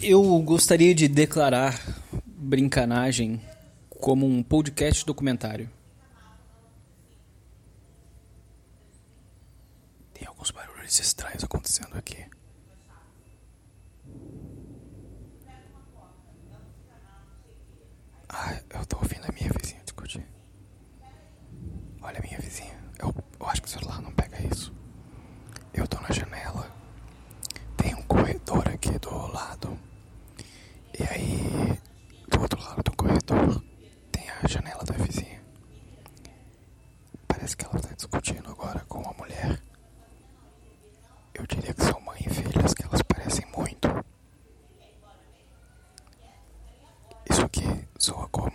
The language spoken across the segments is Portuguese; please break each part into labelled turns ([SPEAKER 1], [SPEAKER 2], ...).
[SPEAKER 1] Eu gostaria de declarar Brincanagem como um podcast documentário.
[SPEAKER 2] Tem alguns barulhos estranhos acontecendo aqui. Ah, eu tô ouvindo a minha vizinha discutir. Olha a minha vizinha. Eu, eu acho que o celular não pega isso. Eu tô na janela. Tem um corredor aqui do lado. E aí, do outro lado do corredor, tem a janela da vizinha. Parece que ela tá discutindo agora com uma mulher. Eu diria que são mãe e filhas, que elas parecem muito. Isso aqui soa como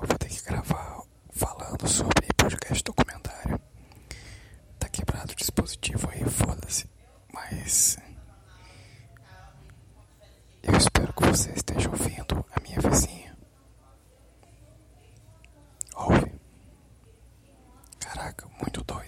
[SPEAKER 2] eu vou ter que gravar falando sobre podcast documentário. Tá quebrado o dispositivo aí, foda-se. Mas. Eu espero que você esteja ouvindo a minha vizinha. Ouve. Caraca, muito doido.